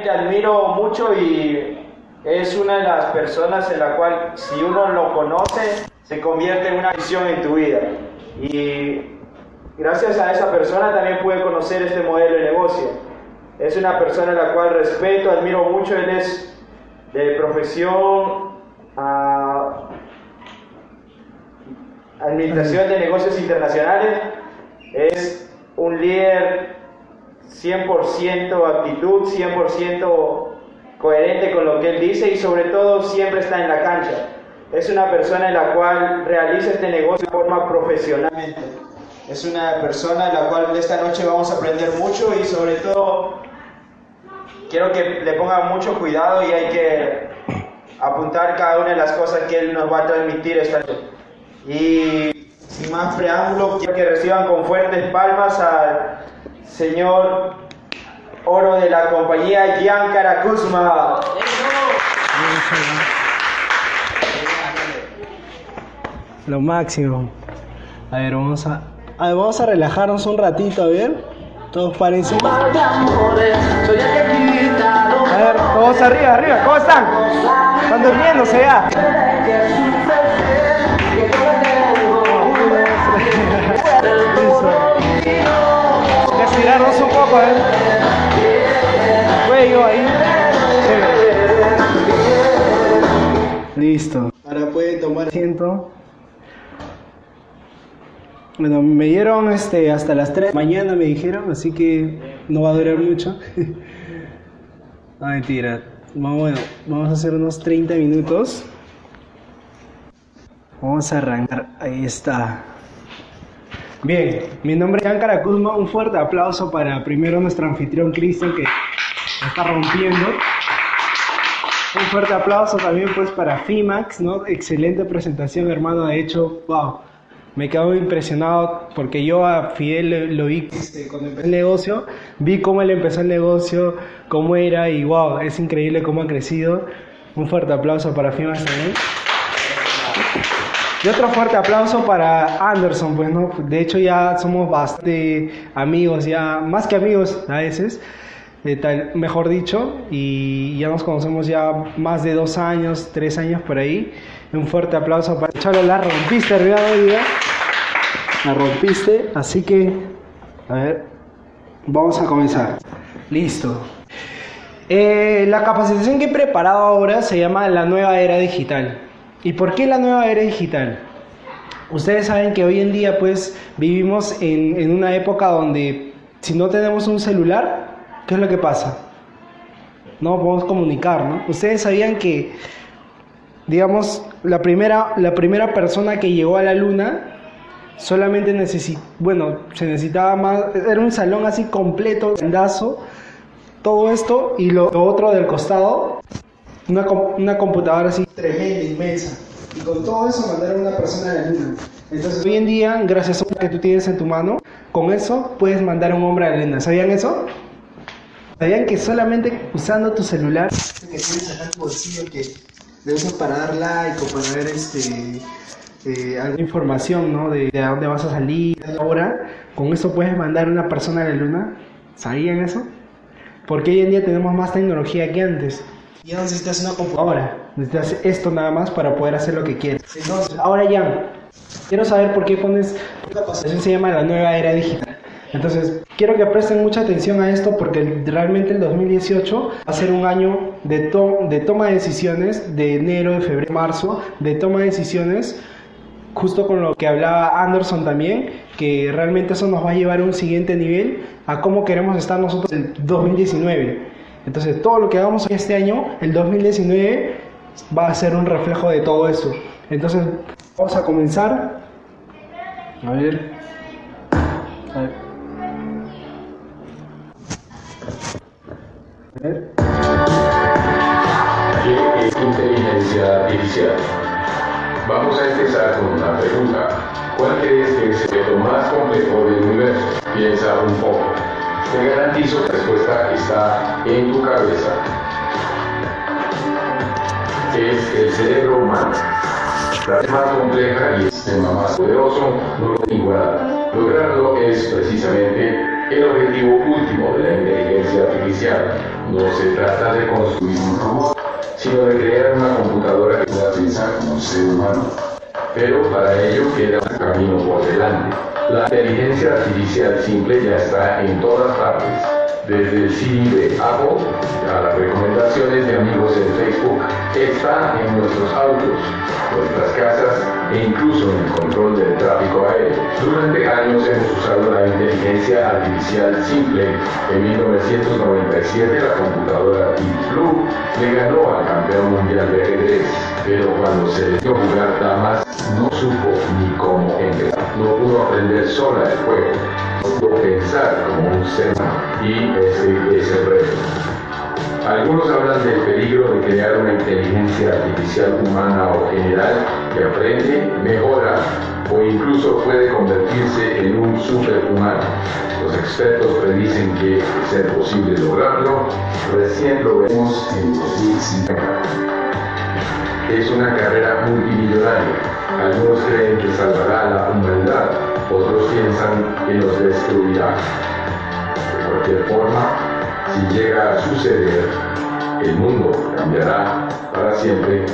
Te admiro mucho y es una de las personas en la cual si uno lo conoce se convierte en una visión en tu vida. Y gracias a esa persona también pude conocer este modelo de negocio. Es una persona en la cual respeto, admiro mucho, él es de profesión a administración de negocios internacionales, es un líder 100% actitud, 100% coherente con lo que él dice y sobre todo siempre está en la cancha. Es una persona en la cual realiza este negocio de forma profesionalmente. Es una persona en la cual esta noche vamos a aprender mucho y sobre todo quiero que le pongan mucho cuidado y hay que apuntar cada una de las cosas que él nos va a transmitir esta noche. Y sin más preámbulo, quiero que reciban con fuertes palmas al señor oro de la compañía Giancara Kuzma. Lo máximo. A ver, vamos a, a ver, vamos a relajarnos un ratito, a ver. Todos parecen. A ver, todos arriba, arriba, ¿cómo están? Están durmiéndose ya. Estirarnos un poco, ¿eh? Cuello ahí. Listo. Ahora pueden tomar asiento. Bueno, me dieron este, hasta las 3 de la mañana, me dijeron, así que no va a durar mucho. no, mentira. Bueno, vamos a hacer unos 30 minutos. Vamos a arrancar. Ahí está. Bien, mi nombre es Jan Caracuzma. Un fuerte aplauso para primero nuestro anfitrión Cristian que está rompiendo. Un fuerte aplauso también pues para Fimax, ¿no? Excelente presentación, hermano. De hecho, wow, me quedo impresionado porque yo a Fidel lo vi este, cuando empecé el negocio, vi cómo él empezó el negocio, cómo era y wow, es increíble cómo ha crecido. Un fuerte aplauso para Fimax también. Y otro fuerte aplauso para Anderson, pues no, de hecho ya somos bastante amigos, ya más que amigos a veces, tal, mejor dicho, y ya nos conocemos ya más de dos años, tres años por ahí. Un fuerte aplauso para Chalo, la rompiste, hermano, la rompiste, así que, a ver, vamos a comenzar. Listo. Eh, la capacitación que he preparado ahora se llama la nueva era digital. ¿Y por qué la nueva era digital? Ustedes saben que hoy en día pues vivimos en, en, una época donde si no tenemos un celular, ¿qué es lo que pasa? No podemos comunicar, ¿no? Ustedes sabían que, digamos, la primera, la primera persona que llegó a la luna solamente necesitaba, bueno, se necesitaba más, era un salón así completo, grandazo, todo esto y lo, lo otro del costado, una, una computadora así tremenda, inmensa. Y con todo eso mandar a una persona a la luna. Entonces, hoy en día, gracias a lo que tú tienes en tu mano, con eso puedes mandar a un hombre a la luna. ¿Sabían eso? ¿Sabían que solamente usando tu celular, que tienes acá en tu bolsillo, que le usas para dar like o para ver este, eh, alguna información, ¿no? De, de a dónde vas a salir, ahora, con eso puedes mandar a una persona a la luna? ¿Sabían eso? Porque hoy en día tenemos más tecnología que antes. Ya no necesitas una computadora, necesitas esto nada más para poder hacer lo que quieres. Entonces, ahora ya, quiero saber por qué pones, esta capacitación se llama la nueva era digital. Entonces, quiero que presten mucha atención a esto porque realmente el 2018 va a ser un año de, to de toma de decisiones, de enero, de febrero, marzo, de toma de decisiones, justo con lo que hablaba Anderson también, que realmente eso nos va a llevar a un siguiente nivel a cómo queremos estar nosotros en el 2019. Entonces, todo lo que hagamos este año, el 2019, va a ser un reflejo de todo eso. Entonces, vamos a comenzar. A ver. A ver. ¿Qué es inteligencia artificial? Vamos a empezar con una pregunta. ¿Cuál crees que es el reto más complejo del universo? Piensa un poco. Te garantizo que la respuesta está en tu cabeza. Es el cerebro humano. La más compleja y el sistema más poderoso no lo igual. Lograrlo es precisamente el objetivo último de la inteligencia artificial. No se trata de construir un robot, sino de crear una computadora que pueda pensar como un ser humano. Pero para ello queda un camino por delante. La inteligencia artificial simple ya está en todas partes, desde el Siri de Apple a las recomendaciones de amigos en Facebook, está en nuestros autos, nuestras casas e incluso en el control del tráfico aéreo. Durante años hemos usado la inteligencia artificial simple. En 1997 la computadora Deep Blue le ganó al campeón mundial de ajedrez, pero cuando se le dio jugar damas no supo ni cómo empezar. No pudo aprender sola el juego, no pudo pensar como un ser y ese es el reto. Algunos hablan del peligro de crear una inteligencia artificial humana o general que aprende, mejora o incluso puede convertirse en un superhumano. Los expertos predicen que, ser posible lograrlo, recién lo vemos en 2050. Es una carrera multimillonaria. Algunos creen que salvará a la humanidad, otros piensan que nos destruirá. De cualquier forma, si llega a suceder, el mundo cambiará para siempre.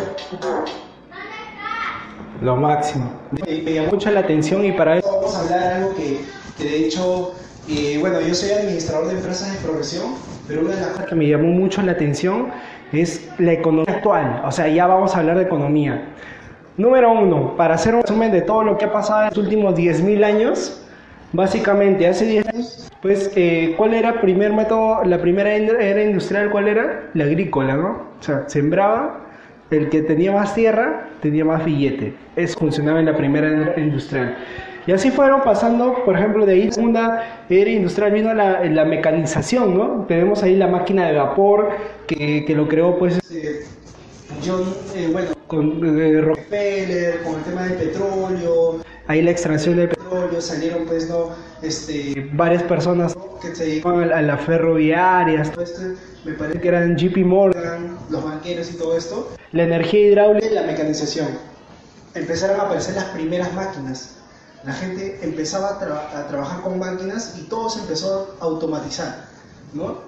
Lo máximo. Me, me llamó mucho la atención y para eso Vamos a hablar de algo que, que de hecho, eh, bueno, yo soy administrador de empresas de profesión, pero una de las cosas que me llamó mucho la atención es la economía actual. O sea, ya vamos a hablar de economía. Número uno, para hacer un resumen de todo lo que ha pasado en los últimos 10.000 años, básicamente hace 10 años, pues, eh, ¿cuál era el primer método, la primera era industrial, cuál era? La agrícola, ¿no? O sea, sembraba, el que tenía más tierra tenía más billete. Eso funcionaba en la primera era industrial. Y así fueron pasando, por ejemplo, de ahí segunda era industrial vino la, la mecanización, ¿no? Tenemos ahí la máquina de vapor que, que lo creó, pues, eh, John, eh, bueno, con eh, Ro- Rockefeller, con el tema del petróleo, ahí la extracción del petróleo. salieron pues no, este, Varias personas que se dedicaban iban a la ferroviaria, a esto, me parece que eran JP Morgan, los banqueros y todo esto, la energía hidráulica. de la mecanización. Empezaron a aparecer las primeras máquinas. La gente empezaba a, tra- a trabajar con máquinas y todo se empezó a automatizar, ¿no?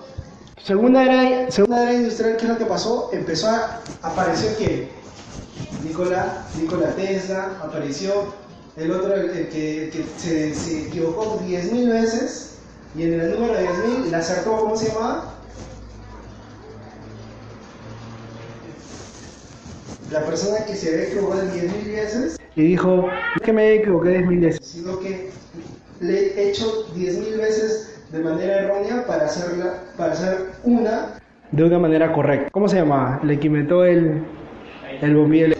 Segunda era, segunda era industrial, ¿qué es lo que pasó? Empezó a aparecer que Nikola, Nikola Tesla apareció, el otro el, el que, el que se, se equivocó 10.000 veces y en el número 10.000 la acertó, ¿cómo se llamaba? La persona que se había equivocado 10.000 veces, y dijo, es que me equivoqué 10.000 veces. sino que le he hecho 10.000 veces de manera errónea para hacerla, para hacer una de una manera correcta. ¿Cómo se llamaba? Le que inventó el, el bombillo.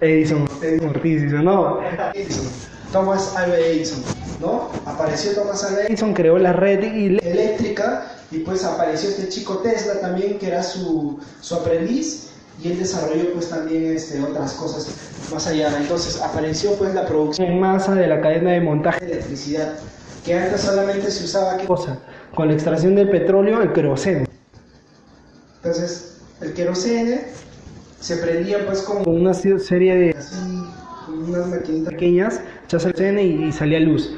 Edison, Edison Ortiz, no. Edison, Thomas Alva Edison, ¿no? Apareció Thomas Alva Edison creó la red eléctrica y pues apareció este chico Tesla también que era su, su aprendiz y él desarrolló pues también este, otras cosas más allá. Entonces apareció pues la producción en masa de la cadena de montaje de electricidad que antes solamente se usaba ¿qué? cosa. Con la extracción del petróleo, el queroseno. entonces el querosene se prendía pues con una serie de así unas maquinitas pequeñas, hace el queroseno y, y salía luz.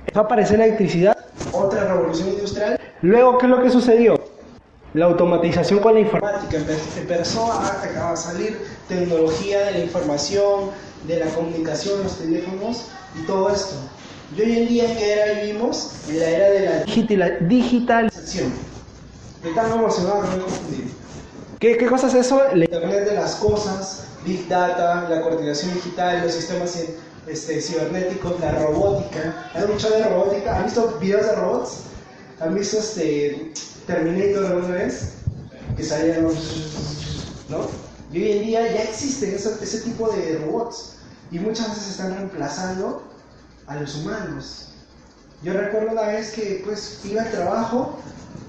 Empezó a aparecer la electricidad. otra revolución industrial Luego, ¿qué es lo que sucedió? La automatización con la informática. informática empe- empezó a, a salir tecnología de la información de la comunicación los teléfonos y todo esto y hoy en día en qué era vivimos en la era de la Digital, digital. digitalización me tan emocionado me ¿Qué, ¿Qué cosa es eso? La- Internet de las cosas, Big Data, la coordinación digital, los sistemas este, cibernéticos, la robótica. ¿Han escuchado de robótica? ¿Han visto videos de robots? ¿Han visto este Terminator alguna vez? Que salían los... ¿no? Y hoy en día ya existen ese, tipo de robots. Y muchas veces están reemplazando a los humanos. Yo recuerdo una vez que pues iba al trabajo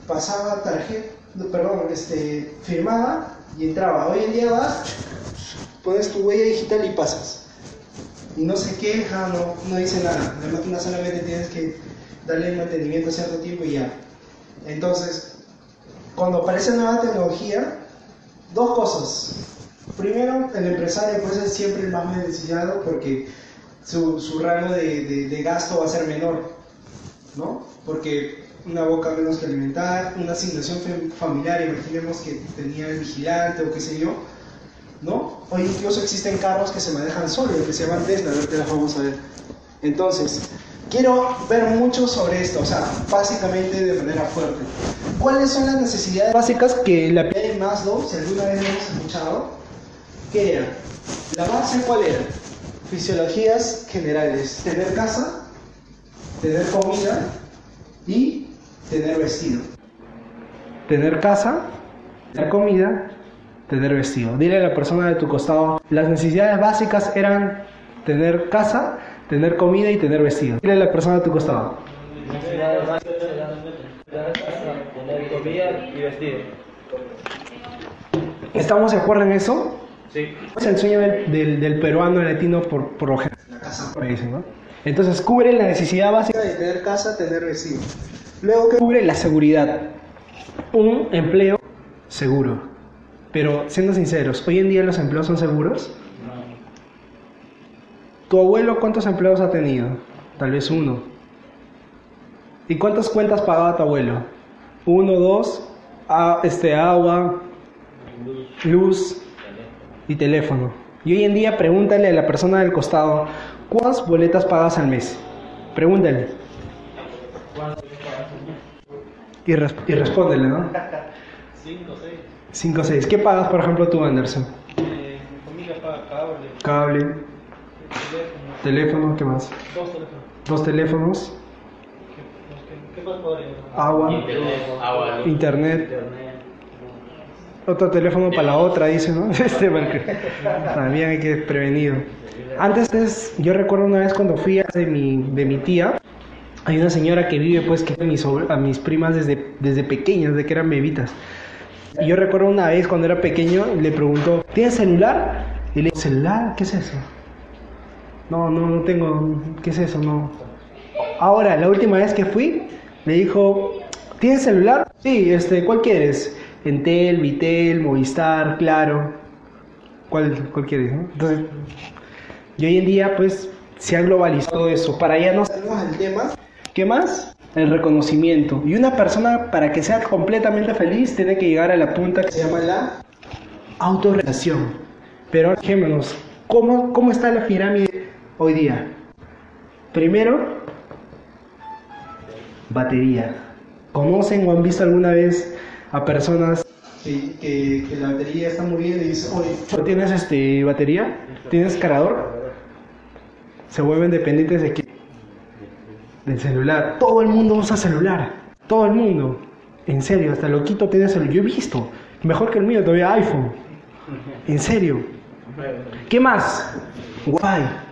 pasaba tarjeta, perdón, este, firmaba y entraba. Hoy en día vas, pones tu huella digital y pasas. Y no se queja, no, no dice nada. La máquina solamente tienes que darle mantenimiento a cierto tiempo y ya. Entonces, cuando aparece nueva tecnología, dos cosas. Primero, el empresario puede ser siempre el más beneficiado porque su, su rango de, de, de gasto va a ser menor, ¿no? Porque una boca menos que alimentar, una asignación fam- familiar, imaginemos que tenía el vigilante o qué sé yo, ¿no? Hoy incluso existen carros que se manejan solos, que se llaman Tesla, ahorita las vamos a ver. Entonces, quiero ver mucho sobre esto, o sea, básicamente de manera fuerte. ¿Cuáles son las necesidades básicas que la pirámide de Maslow, si alguna vez lo hemos escuchado, qué era? La base, ¿cuál era? Fisiologías generales, tener casa, tener comida y tener vestido. Tener casa, tener comida, tener vestido. Dile a la persona de tu costado, las necesidades básicas eran tener casa, tener comida y tener vestido. Dile a la persona de tu costado. Tener comida y vestido. ¿Estamos de acuerdo en eso? Sí. Es el sueño del, del- del peruano latino por, por lo general. La casa. por ahí dicen, ¿no? Entonces cubre la necesidad básica De tener casa, tener vestido. Luego que cubre la seguridad. Un empleo seguro. Pero siendo sinceros, hoy en día los empleos son seguros. ¿Tu abuelo cuántos empleos ha tenido? Tal vez uno. ¿Y cuántas cuentas pagaba tu abuelo? Uno, dos, a- este, agua, luz y teléfono. Y hoy en día pregúntale a la persona del costado, ¿cuántas boletas pagas al mes? Pregúntale. Y, res- y respóndele, ¿no? 5, 6. 5 o 6. ¿Qué pagas, por ejemplo, tú, Anderson? Eh, mi familia paga cable, Cable, teléfono, teléfono, ¿qué más? dos teléfonos. Dos teléfonos, ¿Qué, qué más podría? agua, agua, internet, internet. otro teléfono para la otra, dice, ¿no? Este, porque también hay que ir prevenido. Antes, es- yo recuerdo una vez cuando fui a de mi, de mi tía, hay una señora que vive, pues, que a mis, a mis primas desde, desde pequeñas, desde que eran bebitas. Y yo recuerdo una vez cuando era pequeño, le preguntó, ¿tienes celular? Y le digo, ¿celular? ¿Qué es eso? No, no, no tengo, ¿qué es eso? No. Ahora, la última vez que fui, me dijo, ¿tienes celular? Sí, este, ¿cuál quieres? Entel, Vitel, Movistar, Claro. ¿Cuál, cuál quieres? no? Entonces, y hoy en día, pues, se ha globalizado eso. Para ya no salimos del tema, ¿Qué más? El reconocimiento. Y una persona, para que sea completamente feliz, tiene que llegar a la punta que se llama la autorrealización. Pero fijémonos, ¿cómo, ¿cómo está la pirámide hoy día? Primero, batería. ¿Conocen o han visto alguna vez a personas que, que, que la batería está muriendo y dice, oye, ¿No ¿Tienes este batería? ¿Tienes cargador? Se vuelven dependientes de qué? Del celular. Todo el mundo usa celular. Todo el mundo. En serio, hasta loquito tiene celular. Yo he visto. Mejor que el mío, todavía iPhone. En serio. ¿Qué más? Wi-Fi.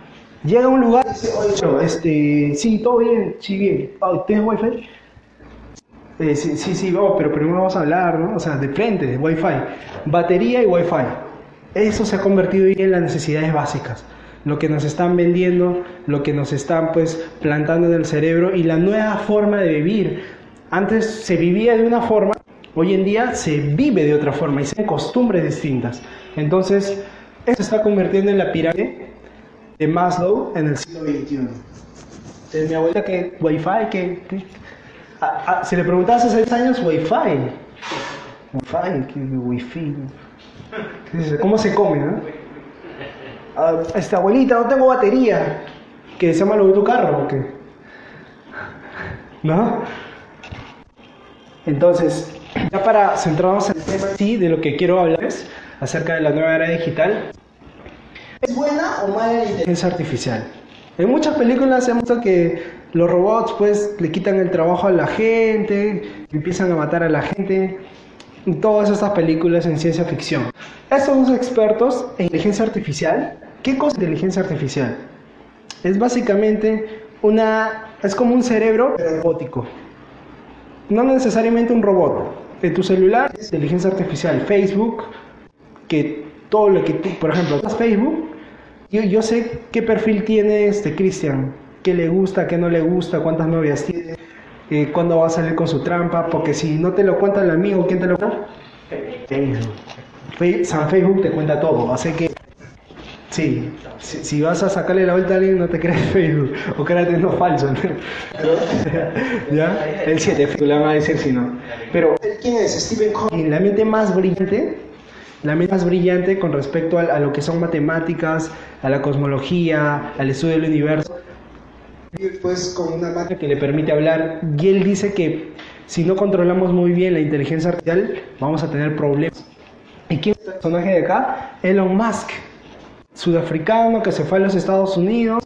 Llega a un lugar y dice, oye, este, sí, todo bien, sí, bien. Ah, ¿Tienes Wi-Fi? Eh, sí, sí, sí, oh, pero primero vamos a hablar, ¿no? O sea, de frente, de Wi-Fi. Batería y Wi-Fi. Eso se ha convertido en las necesidades básicas. Lo que nos están vendiendo, lo que nos están pues plantando en el cerebro y la nueva forma de vivir. Antes se vivía de una forma, hoy en día se vive de otra forma y se hacen costumbres distintas. Entonces, eso se está convirtiendo en la pirámide de Maslow en el siglo XXI. Entonces, mi abuela que Wi-Fi, que... que- si le preguntabas hace 6 años, Wi-Fi. Wi-Fi, ¿qué Wi-Fi? ¿Cómo se come, no? Ah, esta abuelita, no tengo batería. ¿Que se llama lo tu carro o qué? ¿No? Entonces, ya para centrarnos en el tema sí, de lo que quiero hablar es acerca de la nueva era digital, ¿es buena o mala la inteligencia? artificial. En muchas películas hemos visto que los robots pues le quitan el trabajo a la gente, empiezan a matar a la gente. En todas estas películas en ciencia ficción. Estos son expertos en inteligencia artificial. ¿Qué cosa es inteligencia artificial? Es básicamente una... es como un cerebro robótico. no necesariamente un robot. En tu celular, inteligencia artificial, Facebook, que todo lo que tú, por ejemplo, estás Facebook, yo, yo sé qué perfil tiene este Cristian, qué le gusta, qué no le gusta, cuántas novias tiene, eh, cuándo va a salir con su trampa, porque si no te lo cuenta el amigo, ¿quién te lo cuenta? Facebook. San Facebook te cuenta todo, así que sí, si, si vas a sacarle la vuelta a alguien, no te creas Facebook, o créate no falso. ¿no? ¿Ya? El 7, le van a decir si no. Pero ¿Quién es? Stephen Hawking. la mente más brillante, la mente más brillante con respecto a, a lo que son matemáticas, a la cosmología, al estudio del universo, Pues con una máquina. que le permite hablar. Y él dice que si no controlamos muy bien la inteligencia artificial, vamos a tener problemas. ¿Y quién es el personaje de acá? Elon Musk, sudafricano que se fue a los Estados Unidos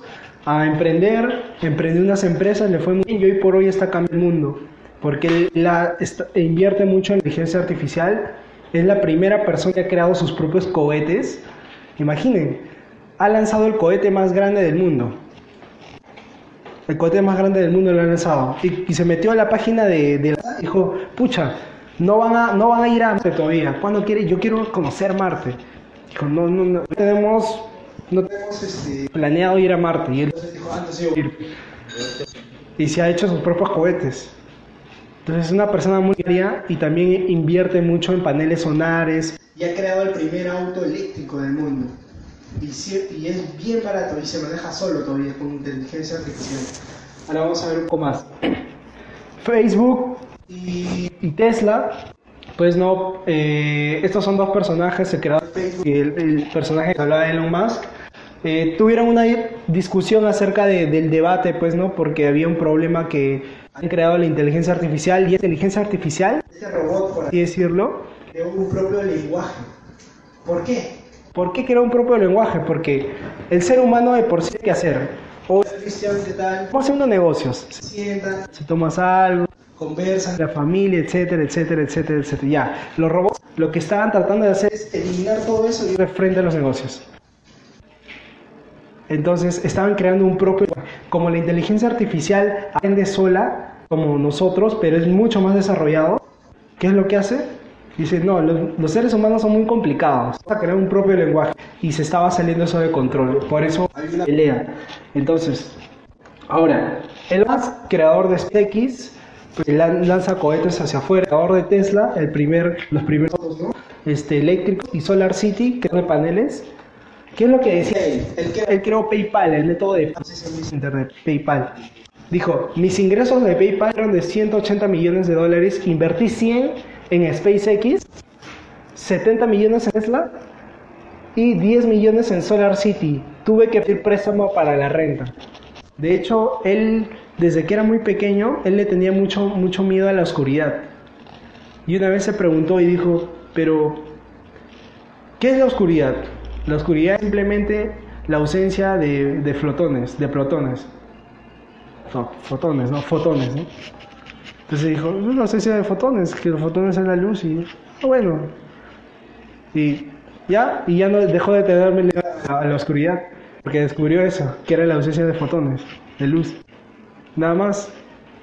a emprender, emprendió unas empresas, le fue muy bien y hoy por hoy está cambiando el mundo. Porque él la, está- invierte mucho en inteligencia artificial. Es la primera persona que ha creado sus propios cohetes. Imaginen, ha lanzado el cohete más grande del mundo. El cohete más grande del mundo lo ha lanzado. Y, se metió a la página de, de la... Dijo, pucha, no van, a, no van a ir a Marte todavía. ¿Cuándo quiere? Yo quiero conocer Marte. Dijo, no, no, tenemos, no tenemos este, planeado ir a Marte. Y él Dijo, antes yo. ir. Y se ha hecho sus propios cohetes. Entonces es una persona muy seria y también invierte mucho en paneles solares. Y ha creado el primer auto eléctrico del mundo. Y, y es bien barato y se maneja solo todavía con inteligencia artificial. Ahora vamos a ver un poco más. Facebook y, y Tesla, pues no, eh, estos son dos personajes, se crearon el, el personaje que hablaba de Elon Musk, eh, tuvieron una discusión acerca de- del debate, pues no, porque había un problema que han creado la inteligencia artificial y inteligencia artificial, Este robot, por así decirlo, creó un propio lenguaje. ¿Por qué? ¿por qué creó un propio lenguaje? Porque el ser humano de por sí tiene que hacer, o ¿qué tal? estamos haciendo negocios, Se sientan, si tomas algo, conversan. la familia, etcétera, etcétera, etcétera, etcétera. Ya, los robots lo que estaban tratando de hacer es eliminar todo eso y ir de frente a los negocios. Entonces estaban creando un propio... Como la inteligencia artificial aprende sola, como nosotros, pero es mucho más desarrollado, ¿qué es lo que hace? Dice, no, los, seres humanos son muy complicados, vamos a crear un propio lenguaje. Y se estaba saliendo eso de control, por eso una pelea. Entonces, ahora, el más creador de SpaceX, pues lan- lanza cohetes hacia afuera, creador de Tesla, el primer, los primeros ¿no? este, eléctricos, y Solar City, que de paneles. ¿Qué es lo que decía él? Él creó PayPal, el método de Internet, PayPal. Dijo, mis ingresos de PayPal eran de 180 millones de dólares, invertí 100 en SpaceX, 70 millones en Tesla y 10 millones en Solar City. Tuve que pedir préstamo para la renta. De hecho, él, desde que era muy pequeño, él le tenía mucho, mucho miedo a la oscuridad. Y una vez se preguntó y dijo, pero, ¿qué es la oscuridad? La oscuridad es simplemente la ausencia de, de flotones, de protones. Fo- fotones, ¿no? Fotones, ¿no? Entonces dijo, es la ausencia de fotones, que los fotones es la luz y, ah, bueno. Y ya, y ya no dejó de tenerme a, la oscuridad, porque descubrió eso, que era la ausencia de fotones, de luz. Nada más.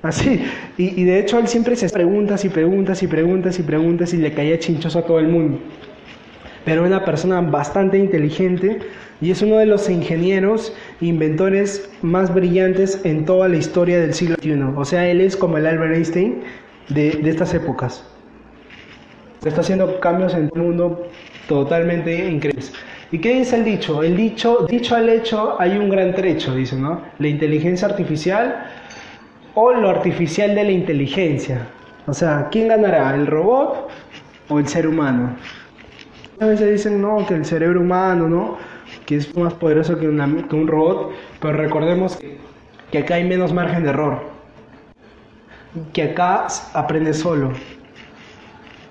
Así. Y, y de hecho él siempre se preguntas y preguntas y preguntas y preguntas y le caía chinchoso a todo el mundo. Pero una persona bastante inteligente y es uno de los ingenieros inventores más brillantes en toda la historia del siglo XXI. O sea, él es como el Albert Einstein de, de estas épocas. Está haciendo cambios en el mundo totalmente increíbles. ¿Y qué dice el dicho? El dicho, dicho al hecho, hay un gran trecho, dice, ¿no? La inteligencia artificial o lo artificial de la inteligencia. O sea, ¿quién ganará? ¿El robot o el ser humano? A veces dicen, no, que el cerebro humano, ¿no? Que es más poderoso que, una- que un robot, pero recordemos que, acá hay menos margen de error. Que acá aprende solo.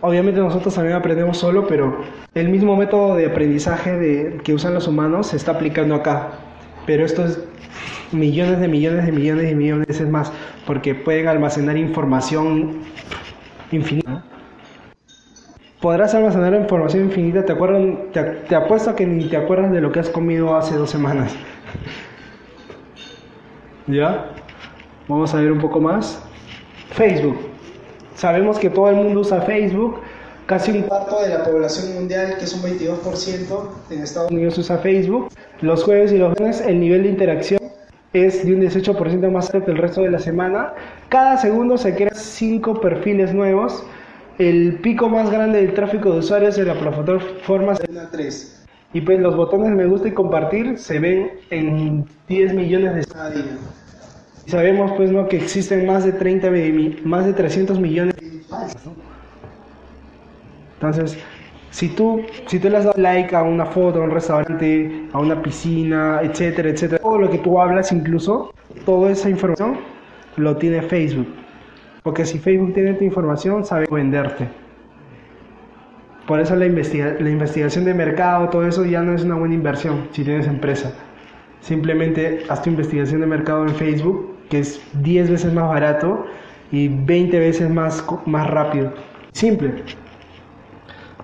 Obviamente nosotros también aprendemos solo, pero el mismo método de aprendizaje de, que usan los humanos se está aplicando acá. Pero esto es millones de millones de millones de millones de veces más, porque pueden almacenar información infinita. Podrás almacenar información infinita, te, acuerdan, te, te apuesto a que ni te acuerdas de lo que has comido hace dos semanas. ¿Ya? Vamos a ver un poco más. Facebook. sabemos que todo el mundo usa Facebook, casi un cuarto de la población mundial, que es un 22% en Estados. Unidos usa Facebook. Los jueves y los viernes el nivel de interacción es de un 18% más alto que el resto de la semana. Cada segundo se crean 5 perfiles nuevos. El pico más grande del tráfico de usuarios de la plataforma es Una 3 y pues los botones me gusta y compartir se ven en 10 millones de cada y sabemos pues no que existen más de 30 mi- más de 300 millones entonces si tú si tú le has dado like a una foto a un restaurante a una piscina etcétera etcétera todo lo que tú hablas incluso toda esa información lo tiene Facebook porque si Facebook tiene tu información sabe venderte por eso la, investiga- la investigación de mercado, todo eso ya no es una buena inversión si tienes empresa. Simplemente haz tu investigación de mercado en Facebook, que es 10 veces más barato y 20 veces más, más rápido. Simple.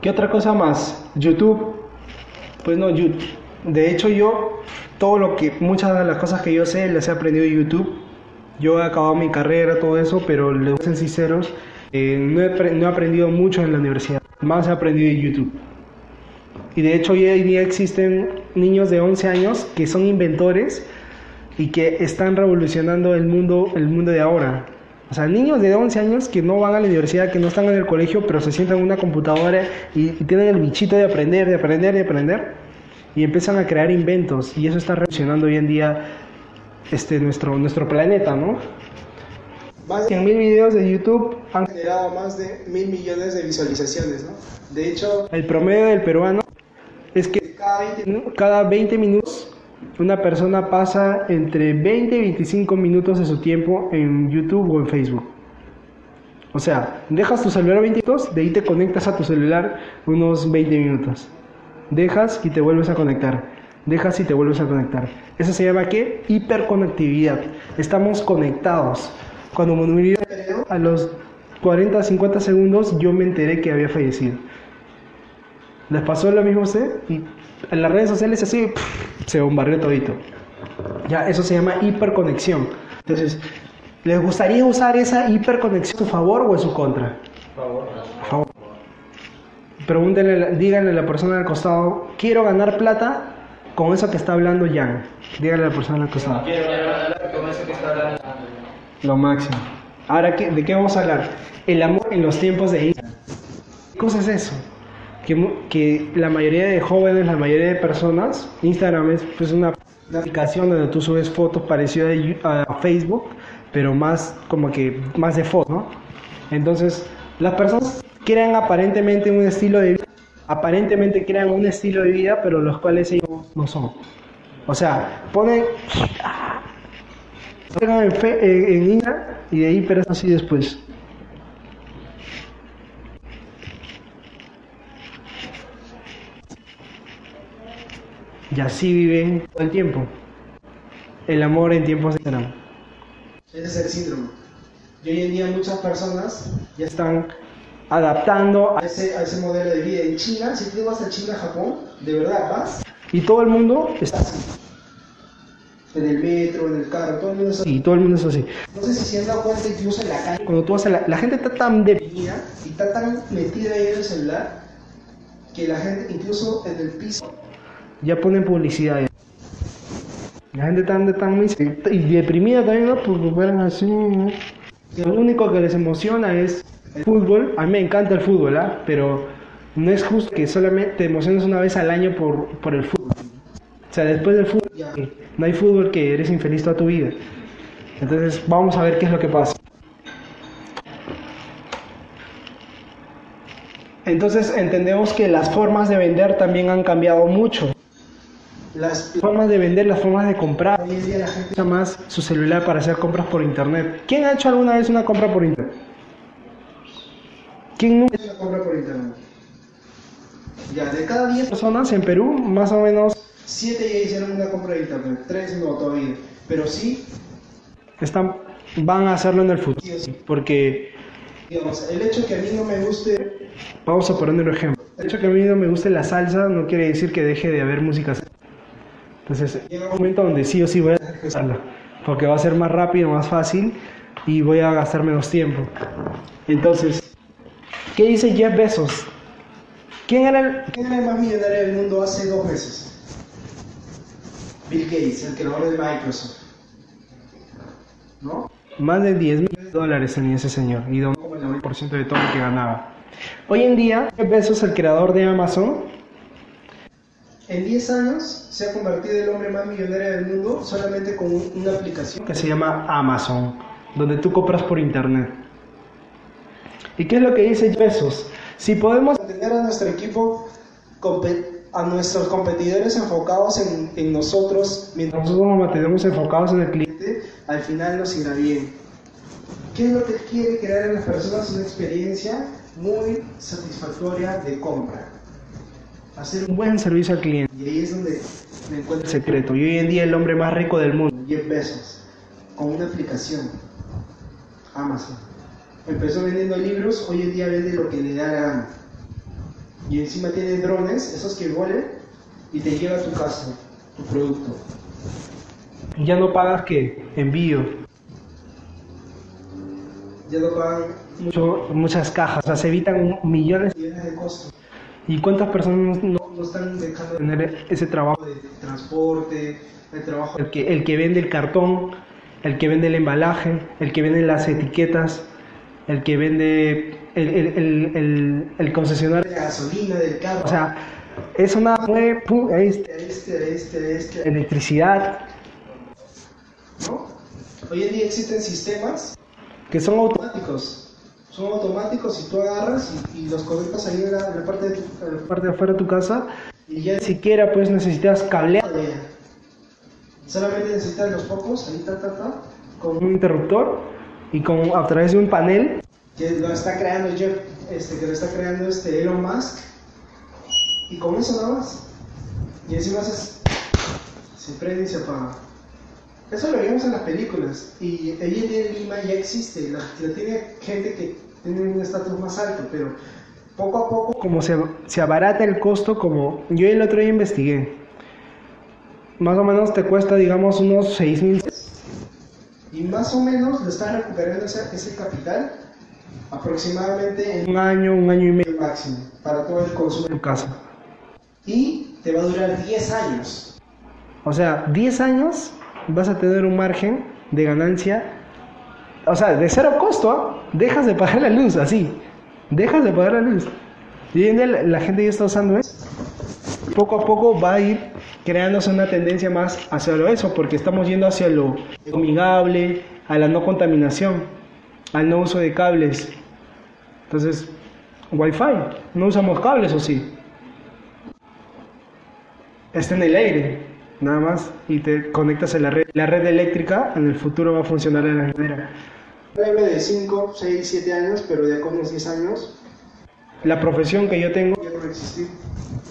¿Qué otra cosa más? YouTube. Pues no, YouTube. De hecho yo, todo lo que, muchas de las cosas que yo sé, las he aprendido en YouTube. Yo he acabado mi carrera, todo eso, pero les voy a ser sinceros, eh, no, he, no he aprendido mucho en la universidad. Más he aprendido en YouTube. Y de hecho hoy en día existen niños de 11 años que son inventores y que están revolucionando el mundo, el mundo de ahora. O sea, niños de 11 años que no van a la universidad, que no están en el colegio, pero se sientan en una computadora y, y tienen el bichito de aprender, de aprender, de aprender. Y empiezan a crear inventos. Y eso está revolucionando hoy en día este, nuestro, nuestro planeta, ¿no? Más de 100.000 videos de YouTube han generado más de mil millones de visualizaciones, ¿no? De hecho, El promedio del peruano es que cada 20 ¿no? cada 20 minutos una persona pasa entre 20 y 25 minutos de su tiempo en YouTube o en Facebook. O sea, dejas tu celular 20 minutos, de ahí te conectas a tu celular unos 20 minutos. Dejas y te vuelves a conectar. Dejas y te vuelves a conectar. Eso se llama ¿qué? Hiperconectividad. Estamos conectados. Cuando me murió a los 40, 50 segundos, yo me enteré que había fallecido. ¿Les pasó lo mismo a usted? Y en las redes sociales así pff, se bombardeó todito. Ya, eso se llama hiperconexión. Entonces, ¿les gustaría usar esa hiperconexión a su favor o en su contra? A favor. Pregúntenle, díganle a la persona al costado, quiero ganar plata con eso que está hablando Jan. Díganle a la persona con eso que está hablando. Lo máximo. Ahora, ¿qué- ¿de qué vamos a hablar? El amor en los tiempos de Instagram. ¿Qué cosa es eso? Que, que la mayoría de jóvenes, la mayoría de personas, Instagram es pues, una aplicación donde tú subes fotos parecidas a a Facebook, pero más como que más de fotos, ¿no? Entonces, las personas crean aparentemente un estilo de vida, aparentemente crean un estilo de vida, pero los cuales ellos no son. O sea, ponen en, fe- en- en y de ahí, pero así después. Y así viven todo el tiempo. El amor en tiempos de Instagram. ese es el síndrome. Y hoy en día muchas personas Ya están adaptando a ese, a ese modelo de vida. En China, si tú vas a China, Japón, de verdad vas y todo el mundo está así. en el metro, en el carro, todo el mundo está Y todo el mundo es así. No sé si se han dado cuenta incluso en la calle Cuando tú vas a la, la gente está tan de mira, y está tan metida ahí en el celular que la gente incluso en el piso ya ponen publicidad. ya. La gente tan, tan y deprimida también, ¿no? Porque fueran así. ¿no? Lo único que les emociona es el fútbol. A mí me encanta el fútbol, ¿ah? Pero no es justo que solamente te emociones una vez al año por, por el fútbol. O sea, después del fútbol, no hay fútbol que eres infeliz toda tu vida. Entonces, vamos a ver qué es lo que pasa. Entonces, entendemos que las formas de vender también han cambiado mucho. las formas de vender, las formas de comprar. hoy en día la gente usa más su celular para hacer compras por internet. ¿Quién ha hecho alguna vez una compra por internet? ¿Quién nunca? compra por internet. Ya, de cada 10 Personas en Perú, más o menos, 7 ya hicieron una compra de internet, 3 no todavía. Pero sí, están, van a hacerlo en el futuro. Porque, digamos, el hecho que a mí no me guste vamos a poner un ejemplo. El hecho que a mí no me guste la salsa no quiere decir que deje de haber música. Entonces, llega un momento donde sí o sí voy a usarla. Porque va a ser más rápido, más fácil. y voy a gastar menos tiempo. Entonces, ¿qué dice Jeff Bezos? ¿Quién era el, ¿Quién era el más millonario del mundo hace dos meses? Bill Gates, el creador de Microsoft. ¿No? Más de 10 mil dólares tenía ese señor y donó como el 90% de todo lo que ganaba. Hoy en día, Jeff Bezos, el creador de Amazon, En 10 años se ha convertido el hombre más millonario del mundo solamente con un- una aplicación. que se llama Amazon, donde tú compras por internet. ¿Y qué es lo que dice Bezos? Si podemos Mantener a nuestro equipo, a nuestros competidores enfocados en, en nosotros, mientras nosotros nos mantenemos enfocados en el cliente, al final nos irá bien. ¿Qué es lo que quiere crear en las personas? Una experiencia muy satisfactoria de compra. Hacer un buen servicio al cliente, Y ahí es donde me encuentro el secreto. Y hoy en día el hombre más rico del mundo. Jeff Bezos con una aplicación Amazon. Empezó vendiendo libros, hoy en día vende lo que le da la gana. Y encima tiene drones, esos que vuelen y te llega a tu casa tu producto. Ya no pagas que envío, Ya no pagan mucho- muchas cajas, o sea, se evitan millones. millones de costos. ¿Y cuántas personas no No están dejando de tener ese trabajo? de transporte, de trabajo El que, el que vende el cartón, el que vende el embalaje, el que vende las etiquetas, el que vende el, el, el, el- el concesionario. de gasolina del carro. O sea, eso nada mueve, pum, este, este, a este, electricidad, ¿no? Hoy en día existen sistemas que son auto automáticos. Son automáticos y tú agarras y, y los conectas ahí en la, en la parte de tu en la parte de afuera de tu casa, y ya ni siquiera pues necesitas cablear. Solamente necesitas los pocos, ahí ta ta ta, con un interruptor y con a través de un panel que lo está creando Jeff, este, que lo está creando este Elon Musk. Y con eso nada más. Y encima haces, se prende y se apaga. Eso lo vemos en las películas. Y día en Lima ya existe. La, la tiene gente que tiene un estatus más alto, pero poco a poco como se, se abarata el costo, como yo el otro día investigué. Más o menos te cuesta, digamos, unos 6 mil. Y más o menos lo estás recuperando ese, ese capital aproximadamente en Un año, un año y medio máximo para todo el consumo. en tu casa. Y te va a durar 10 años. O sea, 10 años vas a tener un margen de ganancia. O sea, de cero costo, ¿ah? dejas de pagar la luz, así. Dejas de pagar la luz. Y en la gente ya está usando eso. Poco a poco va a ir creándose una tendencia más hacia lo eso, porque estamos yendo hacia lo amigable, a la no contaminación, al no uso de cables. Entonces, Wi-Fi, no usamos cables o sí. Está en el aire, nada más, y te conectas a la red. La red eléctrica en el futuro va a funcionar de la manera. De 5, 6, 7 años, pero de acá a unos 10 años La profesión que yo tengo ya no.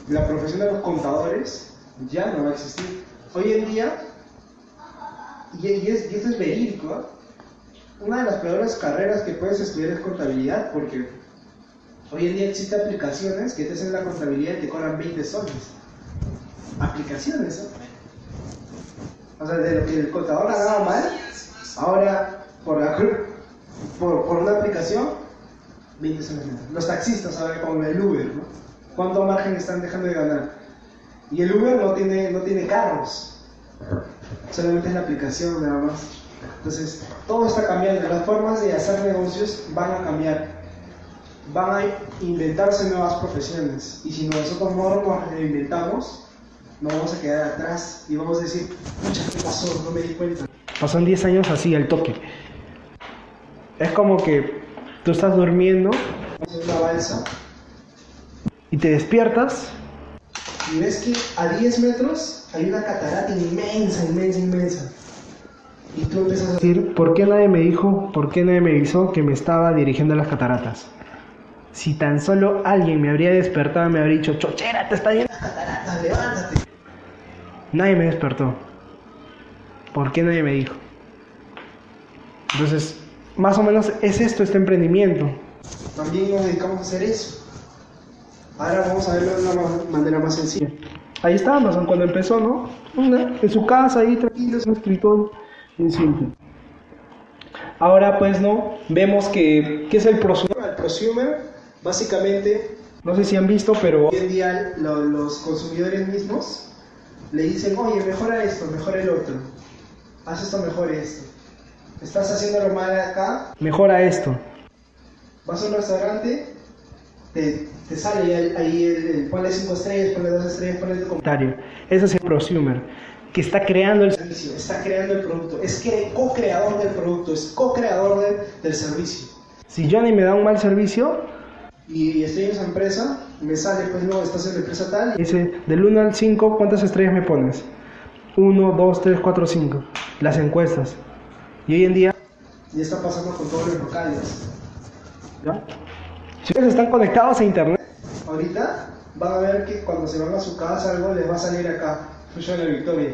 La profesión de los contadores ya no va a existir. Hoy en día, y, y es- y esto es verídico, ¿ah? una de las peores carreras que puedes estudiar es contabilidad, porque hoy en día existen aplicaciones que te hacen la contabilidad y te cobran 20 soles. Aplicaciones, ¿no? O sea, de lo que el contador ganaba mal, ahora por, la, por, por una aplicación 20 soles menos. Los taxistas ahora con el Uber, ¿no? ¿Cuánto margen están dejando de ganar? Y el Uber no tiene, no tiene carros. Solamente es la aplicación nada más. Entonces, todo está cambiando. Las formas de hacer negocios van a cambiar. Van a inventarse nuevas profesiones. Y si nosotros no nos reinventamos, nos vamos a quedar atrás y vamos a decir, pucha, ¿qué pasó? No me di cuenta. pasan 10 años así al toque. Es como que tú estás durmiendo Es una balsa y te despiertas y ves que a 10 metros hay una catarata inmensa, inmensa, inmensa. Y tú empiezas a decir, ¿por qué nadie me dijo, por qué nadie me avisó que me estaba dirigiendo a las cataratas? Si tan solo alguien me habría despertado me habría dicho, chochera, te está yendo. cataratas, levántate. Nadie me despertó. ¿Por qué nadie me dijo? Entonces, más o menos es esto, este emprendimiento. También nos dedicamos a hacer eso. Ahora vamos a verlo de una ma- manera más sencilla. Ahí está Amazon cuando empezó, ¿no? Una, en su casa, ahí tranquilo, es un escritorio bien simple. Ahora pues no, vemos que, ¿qué es el prosumer? El prosumer, básicamente, No sé si han visto, pero hoy en día lo- los consumidores mismos le dicen, oye, mejora esto, mejora el otro, haz esto, mejor esto. Estás haciéndolo mal acá, mejora esto. vas a un restaurante, te, te sale ahí, el, el ponle 5 estrellas, ponle 2 estrellas, ponle tu Comentario. Ese es el prosumer, que está creando el servicio, está creando el producto, es cre- co-creador del producto, es co-creador del- del servicio. Si Johnny me da un mal servicio, Y estoy en esa empresa, me sale, pues no, estás en la empresa tal, dice, del 1 al 5, ¿cuántas estrellas me pones? 1, 2, 3, 4, 5. Las encuestas. Y hoy en día, y está pasando con todos los locales. ¿ya? Si ustedes están conectados a internet, Ahorita van a ver que cuando se van a su casa algo les va a salir acá, Fusion de la Victoria.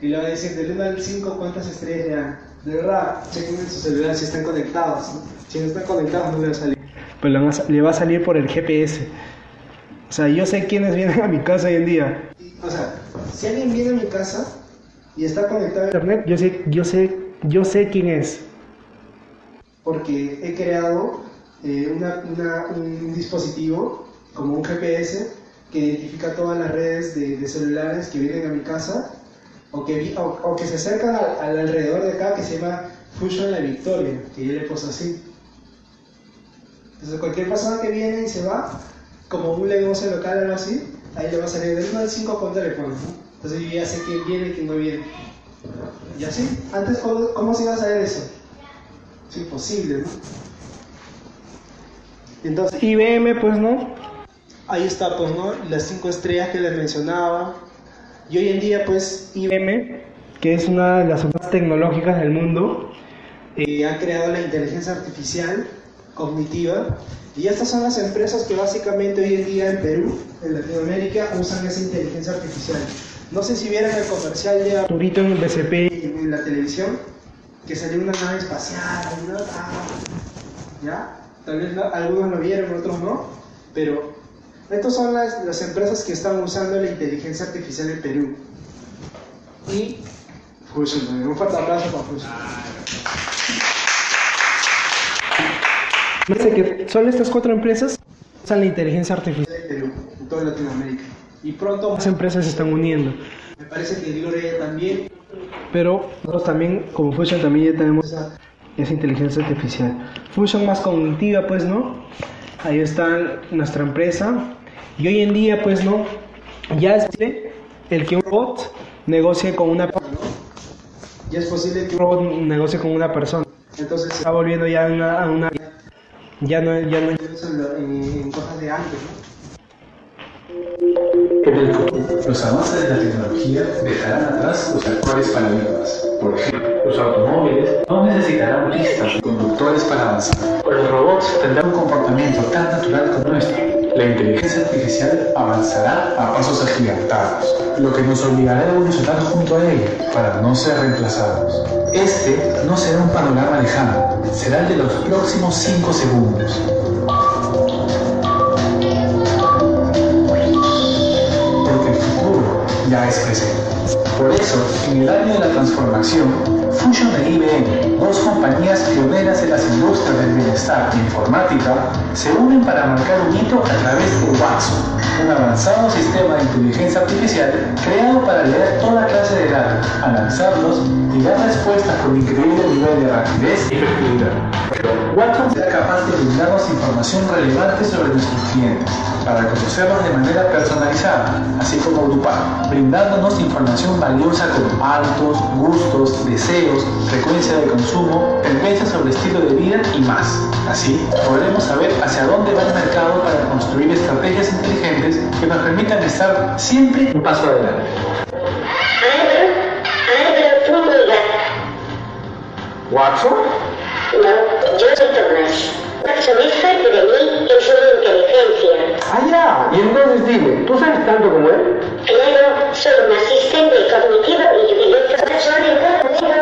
Y le va a decir del 1 al 5 cuántas estrellas le dan. De verdad, chequen en su celular si están conectados. ¿no? Si no están conectados no les va a salir. pues le va a- le va a salir por el GPS. O sea, yo sé quiénes vienen a mi casa hoy en día. O sea, si alguien viene a mi casa y está conectado a Internet, yo sé, yo sé, yo sé quién es. porque he creado eh, una- una- un dispositivo como un GPS que identifica todas las redes de, de celulares que vienen a mi casa o que, o, o que se acercan al, al alrededor de acá que se llama Fusion La Victoria, que yo le puse así. Entonces cualquier persona que viene y se va, como un negocio local o algo así, ahí le va a salir del 1 al 5 con teléfono. ¿no? Entonces yo ya sé quién viene y quién no viene. Y así, antes, ¿cómo, cómo se iba a saber eso? Es imposible, ¿no? Entonces, IBM, pues no. ahí está, pues, ¿no? Las cinco estrellas que les mencionaba. Y hoy en día, pues, IBM, que es una de las más tecnológicas del mundo, eh, han creado la inteligencia artificial cognitiva. Y estas son las empresas que básicamente hoy en día en Perú, en Latinoamérica, usan esa inteligencia artificial. No sé si vieron el comercial de Arturito en BCP, en, en la televisión, que salió una nave espacial, ¿no? Ah, ¿ya? Tal vez no- algunos lo vieron, otros no, pero estas son las, las empresas que están usando la inteligencia artificial en Perú. Y Fusion, también. un fuerte aplauso para Fusion. Dice que solo estas cuatro empresas usan la inteligencia artificial. En Perú, en toda Latinoamérica. Y pronto, Las empresas se están uniendo. me parece que Gloria también. Pero nosotros también, como Fusion, también ya tenemos esa, esa inteligencia artificial. Fusion más cognitiva, pues, ¿no? Ahí está nuestra empresa. Y hoy en día, pues, ¿no? Ya es posible el que un robot negocie con una Ya es posible que un robot negocie con una persona. entonces Se está volviendo ya una, a una ya no ya no en, en- cosas de antes, ¿no? En el los avances de la tecnología dejarán atrás los actuales paradigmas. Por ejemplo, los automóviles no necesitarán pistas y conductores para avanzar. Los robots tendrán un comportamiento tan natural como nuestro. La inteligencia artificial avanzará a pasos agigantados, lo que nos obligará a evolucionar junto a ella para no ser reemplazados. Este no será un panorama lejano, será el de los próximos 5 segundos. porque el futuro ya es presente. Por eso, en el año de la transformación, Fusion e IBM, dos compañías pioneras en las industrias del bienestar e informática, se unen para marcar un hito a través de Watson, un avanzado sistema de inteligencia artificial creado para leer toda clase de datos, analizarlos y dar respuestas con increíble nivel de rapidez y efectividad. Watson será capaz de brindarnos información relevante sobre nuestros clientes para conocerlos de manera personalizada, así como grupal, brindándonos información valiosa como hábitos, gustos, deseos, frecuencia de consumo, tendencias sobre estilo de vida y más. Así, podremos saber hacia dónde va el mercado para construir estrategias inteligentes que nos permitan estar siempre un paso adelante. ¿Watson? No, yo soy Tomás. Tanto como él? Claro, soy un asistente cognitivo y director conmigo.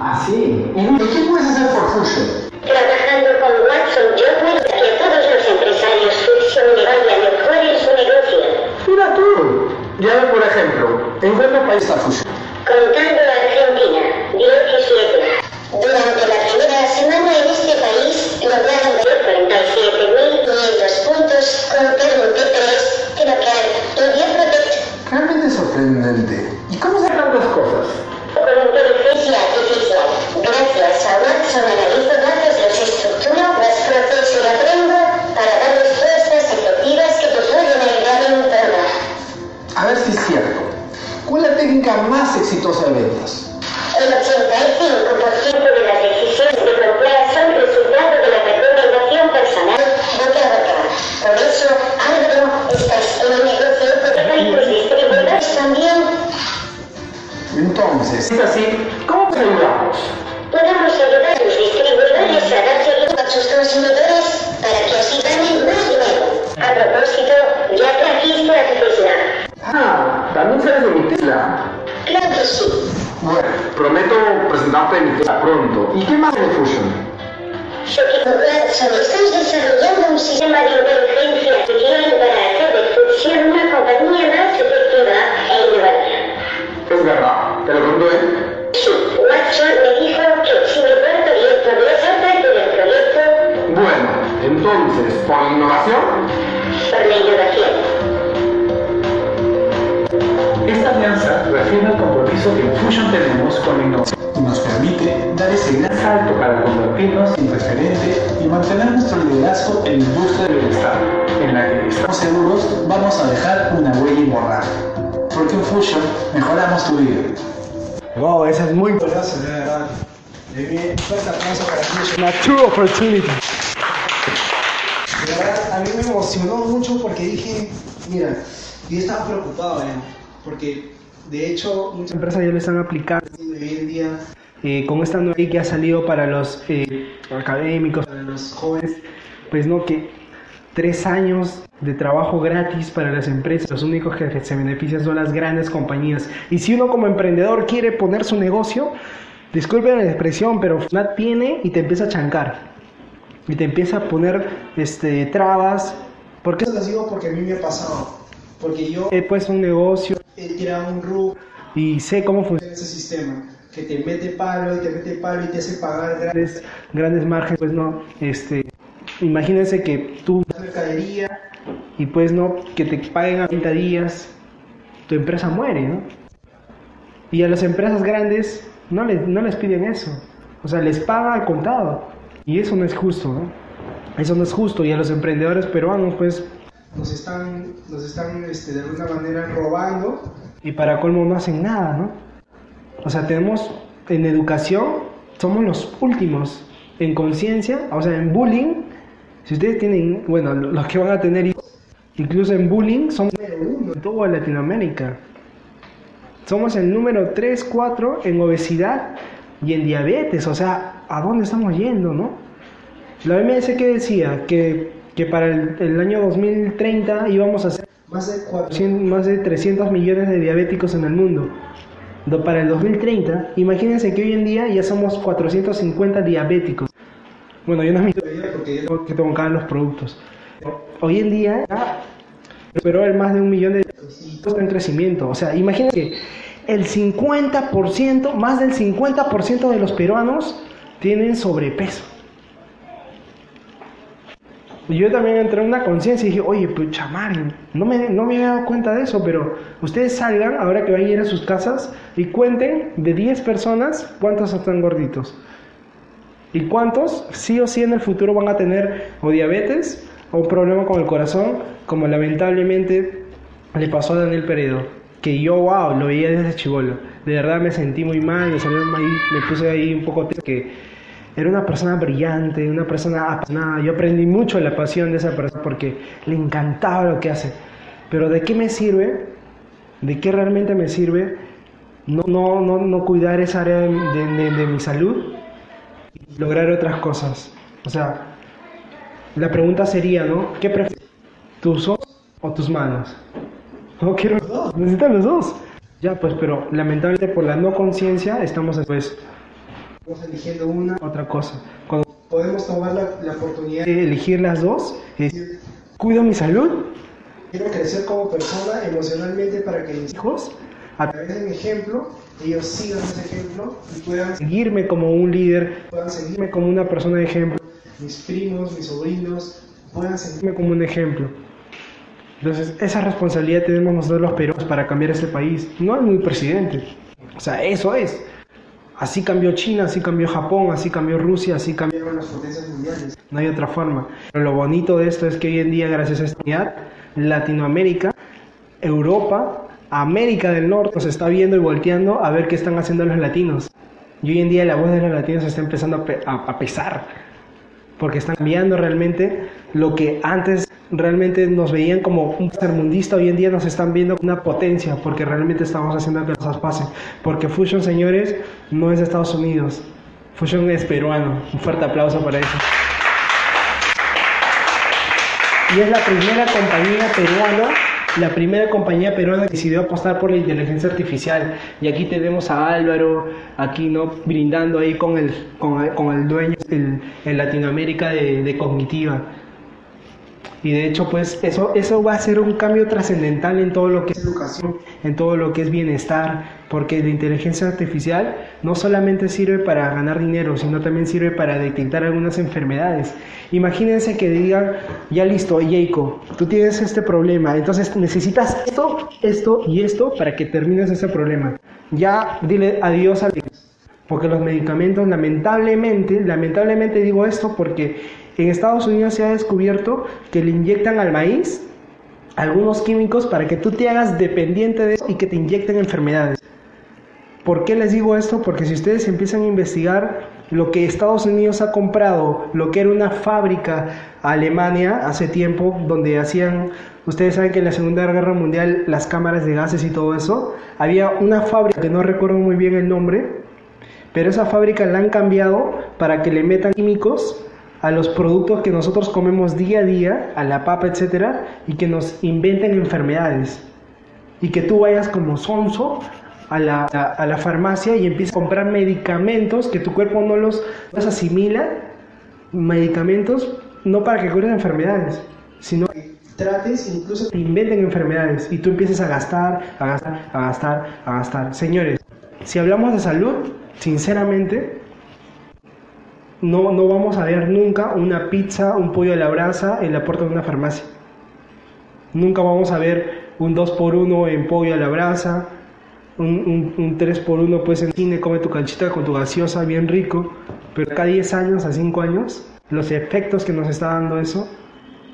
Ah, sí. ¿Y qué puedes hacer por Fusion? Trabajando con Watson, yo puedo que a todos los empresarios Fusion le vaya mejor en su negocio. Mira tú. Ya por ejemplo, ¿en qué país está Fusion? Verdad, te lo conté. Sí, Watson me dijo que si me y podría ser parte del proyecto Bueno, entonces, por innovación, por la innovación. esta alianza refiere al compromiso que en Fusion tenemos con la innovación y nos permite dar ese gran salto para convertirnos en referente y mantener nuestro liderazgo en la industria del bienestar, en la que estamos seguros vamos a dejar una huella imborrable. Porque en Fusion mejoramos tu vida. Wow, esa es muy una true opportunity. De a mí me emocionó mucho porque dije, mira, yo estaba preocupado, ¿eh? porque de hecho muchas empresas ya lo están aplicando hoy en día, eh, con esta nueva ley que ha salido para los eh, académicos, para los jóvenes, pues no que tres años de trabajo gratis para las empresas, los únicos que se benefician son las grandes compañías. Y si uno como emprendedor quiere poner su negocio, disculpen la expresión, pero FNAT tiene y te empieza a chancar. Y te empieza a poner este, trabas. Porque eso les digo porque a mí me ha pasado, porque yo he puesto un negocio he tirado un RUC y sé cómo funciona ese sistema, que te mete palo y te mete palo y te hace pagar grandes, grandes márgenes, pues no, este, imagínense que tú mercadería, y pues no, que te paguen a 30 días, tu empresa muere, ¿no? Y a las empresas grandes no les, no les piden eso, o sea, les paga al contado, y eso no es justo, ¿no? Eso no es justo, y a los emprendedores peruanos, pues, nos están, nos están este, de alguna manera robando. y para colmo no hacen nada, ¿no? O sea, tenemos en educación, somos los últimos en conciencia, o sea, en bullying, si ustedes tienen, bueno, los que van a tener hijos, incluso en bullying, somos número uno en toda Latinoamérica. Somos el número 3, 4 en obesidad y en diabetes, o sea, ¿a dónde estamos yendo, no? La OMS que decía que, que para el, el año 2030 íbamos a ser Más de 400 100 más de 300 millones de diabéticos en el mundo. Do- Para el 2030, imagínense que hoy en día ya somos 450 diabéticos. Bueno, yo no me porque tengo que tocar los productos. Hoy en día superó el más de un millón de está en crecimiento. O sea, imagínense que el 50%, más del 50% de los peruanos tienen sobrepeso. Y yo también entré en una conciencia y dije, oye, pues chamar, no me, no me había dado cuenta de eso, pero ustedes salgan, ahora que vayan a ir a sus casas, y cuenten de 10 personas cuántos están gorditos. ¿Y cuántos sí o sí en el futuro van a tener o diabetes o un problema con el corazón, como lamentablemente le pasó a Daniel Peredo? Que yo, wow, lo veía desde chivolo. De verdad me sentí muy mal, me, salió ahí, me puse ahí un poco que era una persona brillante, una persona apasionada. Yo aprendí mucho de la pasión de esa persona porque le encantaba lo que hace. Pero ¿de qué me sirve? ¿De qué realmente me sirve no, no, no, no cuidar esa área de mi salud lograr otras cosas? O sea, la pregunta sería, ¿no? ¿Qué prefieres? ¿Tus ojos o tus manos? No quiero los dos, necesitan los dos. Ya, pues, pero lamentablemente por la no conciencia estamos pues estamos eligiendo una, otra cosa. Cuando podemos tomar la, oportunidad de elegir las dos, es, cuido mi salud, quiero crecer como persona emocionalmente para que mis hijos, a través de mi ejemplo, ellos sigan ese ejemplo y puedan, seguirme como un líder, puedan seguirme, como una persona de ejemplo, mis primos, mis sobrinos, puedan seguirme. como un ejemplo. Entonces, esa responsabilidad tenemos nosotros los peruanos para cambiar este país. No hay un presidente. O sea, eso es. Así cambió China, así cambió Japón, así cambió Rusia, así cambiaron las potencias mundiales. No hay otra forma. Pero lo bonito de esto es que hoy en día, gracias a esta unidad, Latinoamérica, Europa, América del Norte nos está viendo y volteando a ver qué están haciendo los latinos. Y hoy en día la voz de los latinos está empezando a, pe- a- a pesar, porque están cambiando realmente lo que antes realmente nos veían como un tercermundista, hoy en día nos están viendo como una potencia, porque realmente estamos haciendo que cosas pasen. Porque Fusion, señores, no es de Estados Unidos, Fusion es peruano. Un fuerte aplauso para eso. Y es la primera compañía peruana, la primera compañía peruana decidió apostar por la inteligencia artificial. Y aquí tenemos a Álvaro, aquí no brindando ahí con el, con con el dueño en Latinoamérica de, de Cognitiva. Y de hecho, pues eso, eso va a ser un cambio trascendental en todo lo que es educación, en todo lo que es bienestar, porque la inteligencia artificial no solamente sirve para ganar dinero, sino también sirve para detectar algunas enfermedades. Imagínense que digan, ya listo, Jacob, tú tienes este problema, entonces necesitas esto, esto y esto para que termines ese problema. Ya dile adiós al porque los medicamentos, lamentablemente, lamentablemente digo esto porque en Estados Unidos se ha descubierto que le inyectan al maíz algunos químicos para que tú te hagas dependiente de eso y que te inyecten enfermedades. ¿Por qué les digo esto? Porque si ustedes empiezan a investigar lo que Estados Unidos ha comprado, lo que era una fábrica Alemania hace tiempo, donde hacían, ustedes saben que en la Segunda Guerra Mundial las cámaras de gases y todo eso, había una fábrica que no recuerdo muy bien el nombre, pero esa fábrica la han cambiado para que le metan químicos a los productos que nosotros comemos día a día, a la papa, etcétera, y que nos inventen enfermedades. Y que tú vayas como sonso a la, a, la farmacia y empieces a comprar medicamentos que tu cuerpo no los, los asimila, medicamentos no para que cures enfermedades, sino que trates incluso te inventen enfermedades y tú empieces a gastar, a gastar, a gastar, a gastar. Señores, si hablamos de salud, sinceramente, no, no vamos a ver nunca una pizza, un pollo a la brasa en la puerta de una farmacia. Nunca vamos a ver un 2x1 en pollo a la brasa, un, un, un 3x1 pues en cine, come tu canchita con tu gaseosa, bien rico. Pero cada 10 años a 5 años, los efectos que nos está dando eso,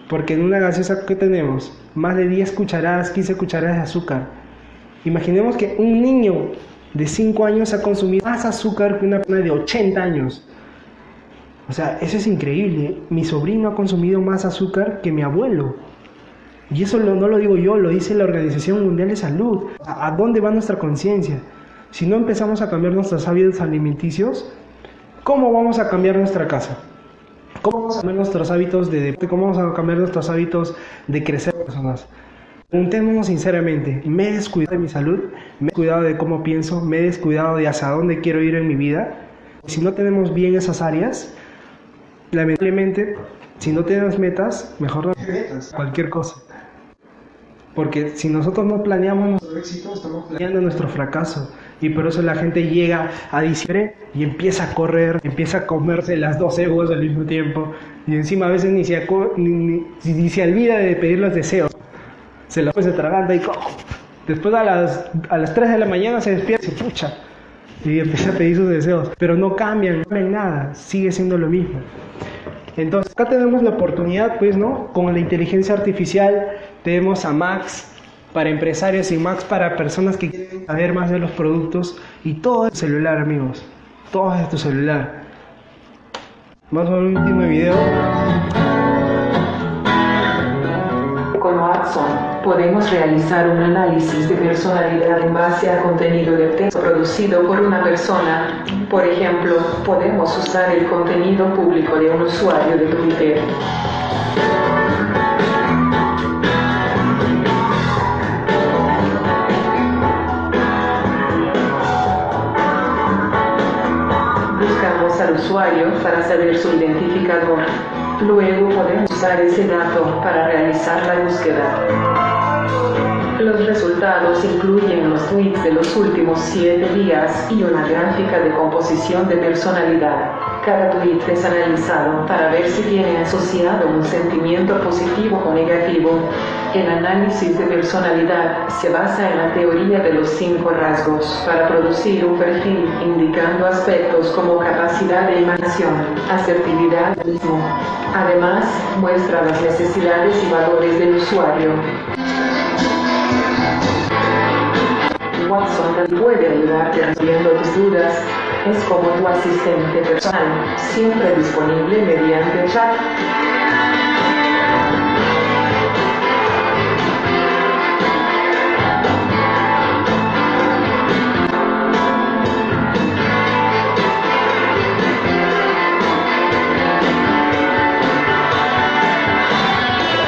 porque en una gaseosa que tenemos, más de 10 cucharadas, 15 cucharadas de azúcar. Imaginemos que un niño de 5 años ha consumido más azúcar que una persona de 80 años. O sea, eso es increíble. Mi sobrino ha consumido más azúcar que mi abuelo. Y eso no lo digo yo, lo dice la Organización Mundial de Salud. ¿A dónde va nuestra conciencia? Si no empezamos a cambiar nuestros hábitos alimenticios, ¿cómo vamos a cambiar nuestra casa? ¿Cómo vamos a cambiar nuestros hábitos de deporte? ¿Cómo vamos a cambiar nuestros hábitos de crecer personas? Preguntémonos sinceramente, ¿me he descuidado de mi salud? ¿Me he descuidado de cómo pienso? ¿Me he descuidado de hacia dónde quiero ir en mi vida? Si no tenemos bien esas áreas, lamentablemente, si no tenemos metas, mejor no metas, cualquier cosa. Porque si nosotros no planeamos nuestro éxito, estamos planeando nuestro fracaso. Y por eso la gente llega a diciembre y empieza a correr, empieza a comerse las 12 uvas al mismo tiempo. Y encima a veces ni se, ni, ni- se olvida de pedir los deseos. Se los se traganda y co- después a las, a las 3 de la mañana se despierta y se pucha. Y empieza a pedir sus deseos. Pero no cambian, no cambian nada, sigue siendo lo mismo. Entonces, acá tenemos la oportunidad, pues, ¿no? Con la inteligencia artificial tenemos a Max para empresarios y Max para personas que quieren saber más de los productos y todo es tu celular, amigos. Todo es tu celular. Vamos a ver un último video. Con Watson podemos realizar un análisis de personalidad en base a contenido de texto producido por una persona. Por ejemplo, podemos usar el contenido público de un usuario de Twitter. Para saber su identificador. Luego podemos usar ese dato para realizar la búsqueda. Los resultados incluyen los tweets de los últimos 7 días y una gráfica de composición de personalidad. Cada tweet es analizado para ver si tiene asociado un sentimiento positivo o negativo. El análisis de personalidad se basa en la teoría de los cinco rasgos para producir un perfil indicando aspectos como capacidad de imaginación, asertividad mismo. Además, muestra las necesidades y valores del usuario. Watson puede ayudarte resolviendo tus dudas. Es como tu asistente personal, siempre disponible mediante chat.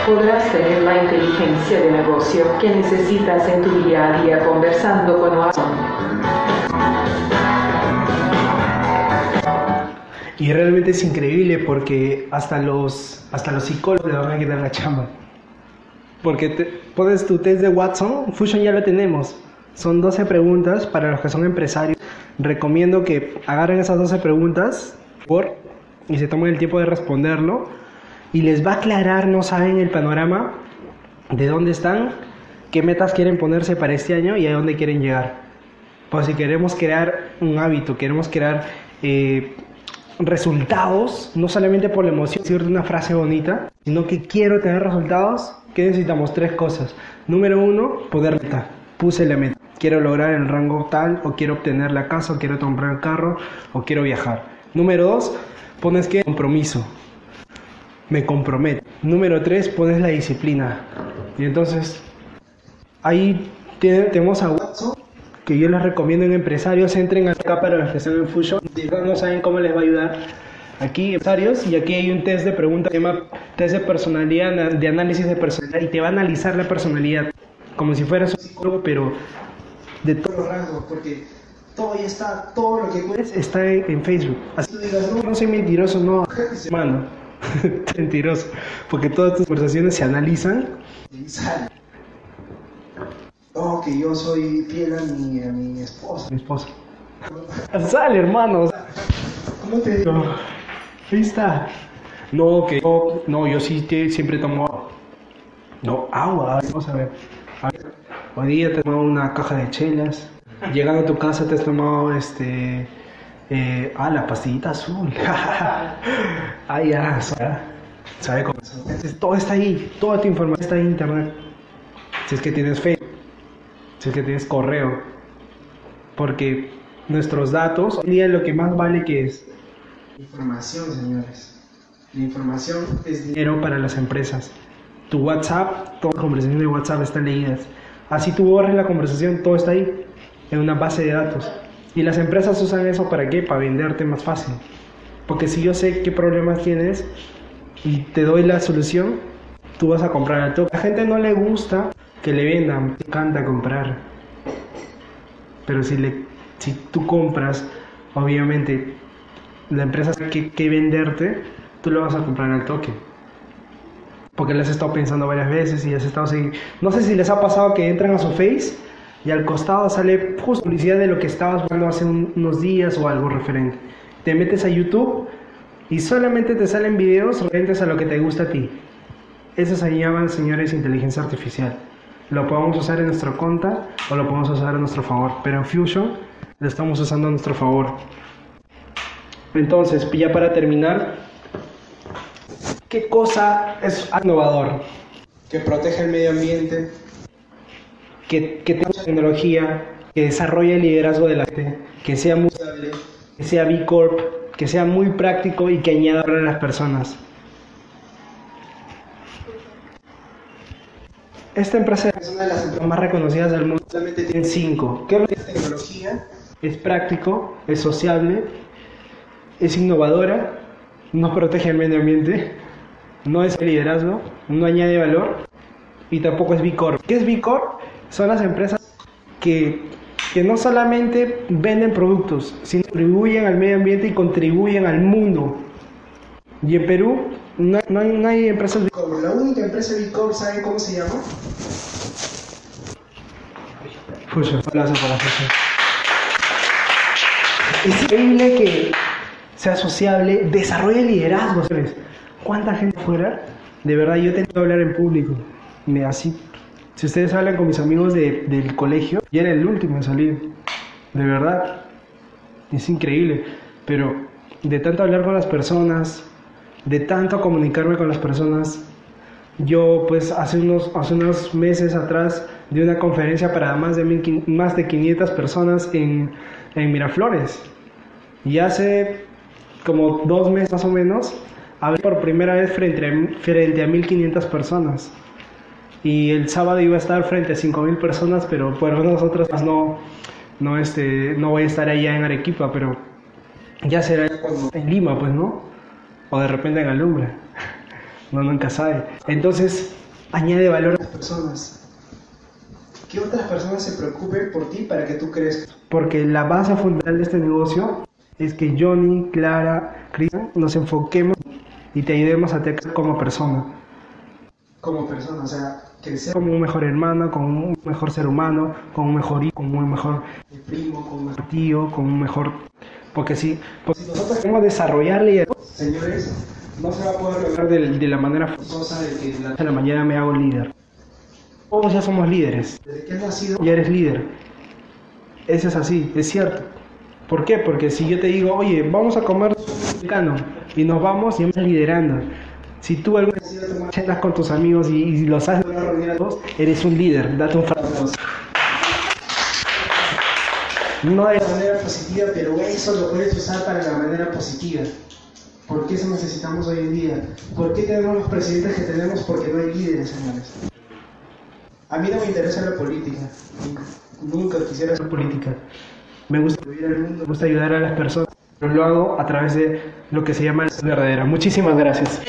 podrás tener la inteligencia de negocio que necesitas en tu día a día conversando con Watson. Y realmente es increíble porque hasta los, hasta los psicólogos le van a quitar la chamba. Porque te, pones tu test de Watson, Fusion ya lo tenemos. Son 12 preguntas para los que son empresarios. Recomiendo que agarren esas 12 preguntas por, y se tomen el tiempo de responderlo. Y les va a aclarar, no saben el panorama de dónde están, qué metas quieren ponerse para este año y a dónde quieren llegar. Pues si queremos crear un hábito, queremos crear eh, resultados, no solamente por la emoción, una frase bonita, sino que quiero tener resultados, ¿qué necesitamos? Tres cosas. Número uno, poder meta. Puse la meta. Quiero lograr el rango tal, o quiero obtener la casa, o quiero comprar el carro, o quiero viajar. Número dos, pones que compromiso. Me comprometo. Número tres, pones la disciplina. Y entonces, ahí tenemos a que yo les recomiendo en empresarios, entren acá para la gestión en Fusion. Si no saben cómo les va a ayudar. Aquí empresarios y aquí hay un test de preguntas que se llama test de personalidad, de análisis de personalidad y te va a analizar la personalidad como si fueras un psicólogo, pero de todos los rasgos, porque todo ya está, todo lo que puedes está en, en Facebook. Así tú digas, no, no soy mentiroso, no, mano, mentiroso, porque todas tus conversaciones se analizan Y sale. Oh, que yo soy fiel a mi, a mi esposa. mi esposa. Sale, hermano. ¿Cómo te digo? No, ahí está. No, que yo, no, yo sí te- siempre tomo agua. No, agua, vamos a ver. A ver, Hoy día te has tomado una caja de chelas. Llegando a tu casa te has tomado este. Eh, ah, la pastillita azul. ah, ya, sabe, cómo. Entonces, todo está ahí, toda tu información está en internet. Si es que tienes Facebook, si es que tienes correo. Porque nuestros datos, hoy día lo que más vale que es Información, señores. La información es dinero para las empresas. Tu WhatsApp, todas las conversaciones de WhatsApp están leídas. Así tú borres la conversación, todo está ahí, en una base de datos. Y las empresas usan eso para qué? Para venderte más fácil. Porque si yo sé qué problemas tienes y te doy la solución, tú vas a comprar la gente no le gusta que le vendan, le encanta comprar. Pero si, le, si tú compras, obviamente la empresa sabe qué, qué venderte, tú lo vas a comprar al toque. Porque le has estado pensando varias veces y has estado segui- No sé si les ha pasado que entran a su Face y al costado sale justo publicidad de lo que estabas buscando hace un- unos días o algo referente. Te metes a YouTube y solamente te salen videos referentes a lo que te gusta a ti. Eso se llama, señores, inteligencia artificial. Lo podemos usar en nuestra cuenta o lo podemos usar a nuestro favor. Pero en Fusion lo estamos usando a nuestro favor. Entonces, ya para terminar, ¿qué cosa es innovador? que protege el medio ambiente. Que, que tenga tecnología, que desarrolle el liderazgo de la gente, que sea muy Estable. que sea B Corp, que sea muy práctico y que añada valor a las personas. Esta empresa Es una de las empresas más reconocidas del mundo solamente tiene cinco. ¿Qué es lo que tecnología. es práctico, es sociable, es innovadora, no protege el medio ambiente, no es liderazgo, no añade valor y tampoco es B Corp. ¿Qué es B Corp? Son las empresas que, que no solamente venden productos, sino contribuyen al medio ambiente y contribuyen al mundo. Y en Perú no, no hay, no hay empresas B Como la única empresa B Corp, ¿saben cómo se llama? Fusion. Aplauso para Fusion. Es increíble que sea sociable, desarrolle liderazgo. ¿sabes? ¿Cuánta gente fuera? De verdad, yo tengo que hablar en público. Me así. Si ustedes hablan con mis amigos de- del colegio, yo era el último en salir. De verdad. Es increíble. Pero de tanto hablar con las personas, de tanto comunicarme con las personas, yo pues hace unos, hace unos meses atrás di una conferencia para más de, más de 500 personas en, en Miraflores. Y hace como dos meses más o menos, hablé por primera vez frente a, frente a 1500 personas. Y el sábado iba a estar frente a 5000 personas, pero por nosotros no, no, este, no voy a estar allá en Arequipa, pero ya será en Lima, pues, ¿no? O de repente en Alumbra. No, nunca sabe. Entonces, añade valor a las personas. Que otras personas se preocupen por ti para que tú crezcas. Porque la base fundamental de este negocio es que Johnny, Clara, Cristian nos enfoquemos y te ayudemos a crecer como persona. Como persona, o sea, crecer Como un mejor hermano, como un mejor ser humano, como un mejor hijo, como un mejor primo, como mejor tío, como un mejor... Porque si, porque si nosotros queremos desarrollar liderazgo, Señores, no se va a poder lograr de, de la manera cosa de que de la mañana me hago líder. Todos ya somos líderes. desde que has nacido ya eres líder. Eso es así, es cierto. ¿Por qué? Porque si yo te digo, oye, vamos a comer mexicano y nos vamos y estás liderando. Si tú alguna vez con tus amigos y, los haces una reunión eres un líder, date un aplauso. No de es manera positiva, pero eso lo puedes usar para la manera positiva. ¿Por qué eso necesitamos hoy en día? ¿Por qué tenemos los presidentes que tenemos? Porque no hay líderes, señores. A mí no me interesa la política. Nunca quisiera hacer política. Me gusta vivir el mundo, me gusta ayudar a las personas, pero lo hago a través de lo que se llama la verdadera. Muchísimas gracias.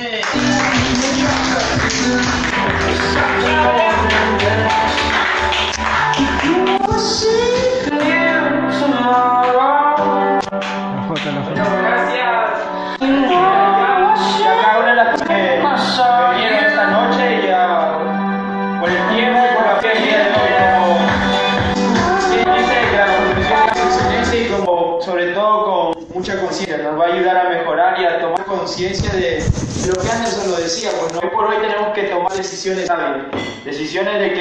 Mucha conciencia. Nos va a ayudar a mejorar y a tomar conciencia de lo que Anderson lo decía. Pues hoy por hoy tenemos que tomar decisiones sabias. Decisiones de que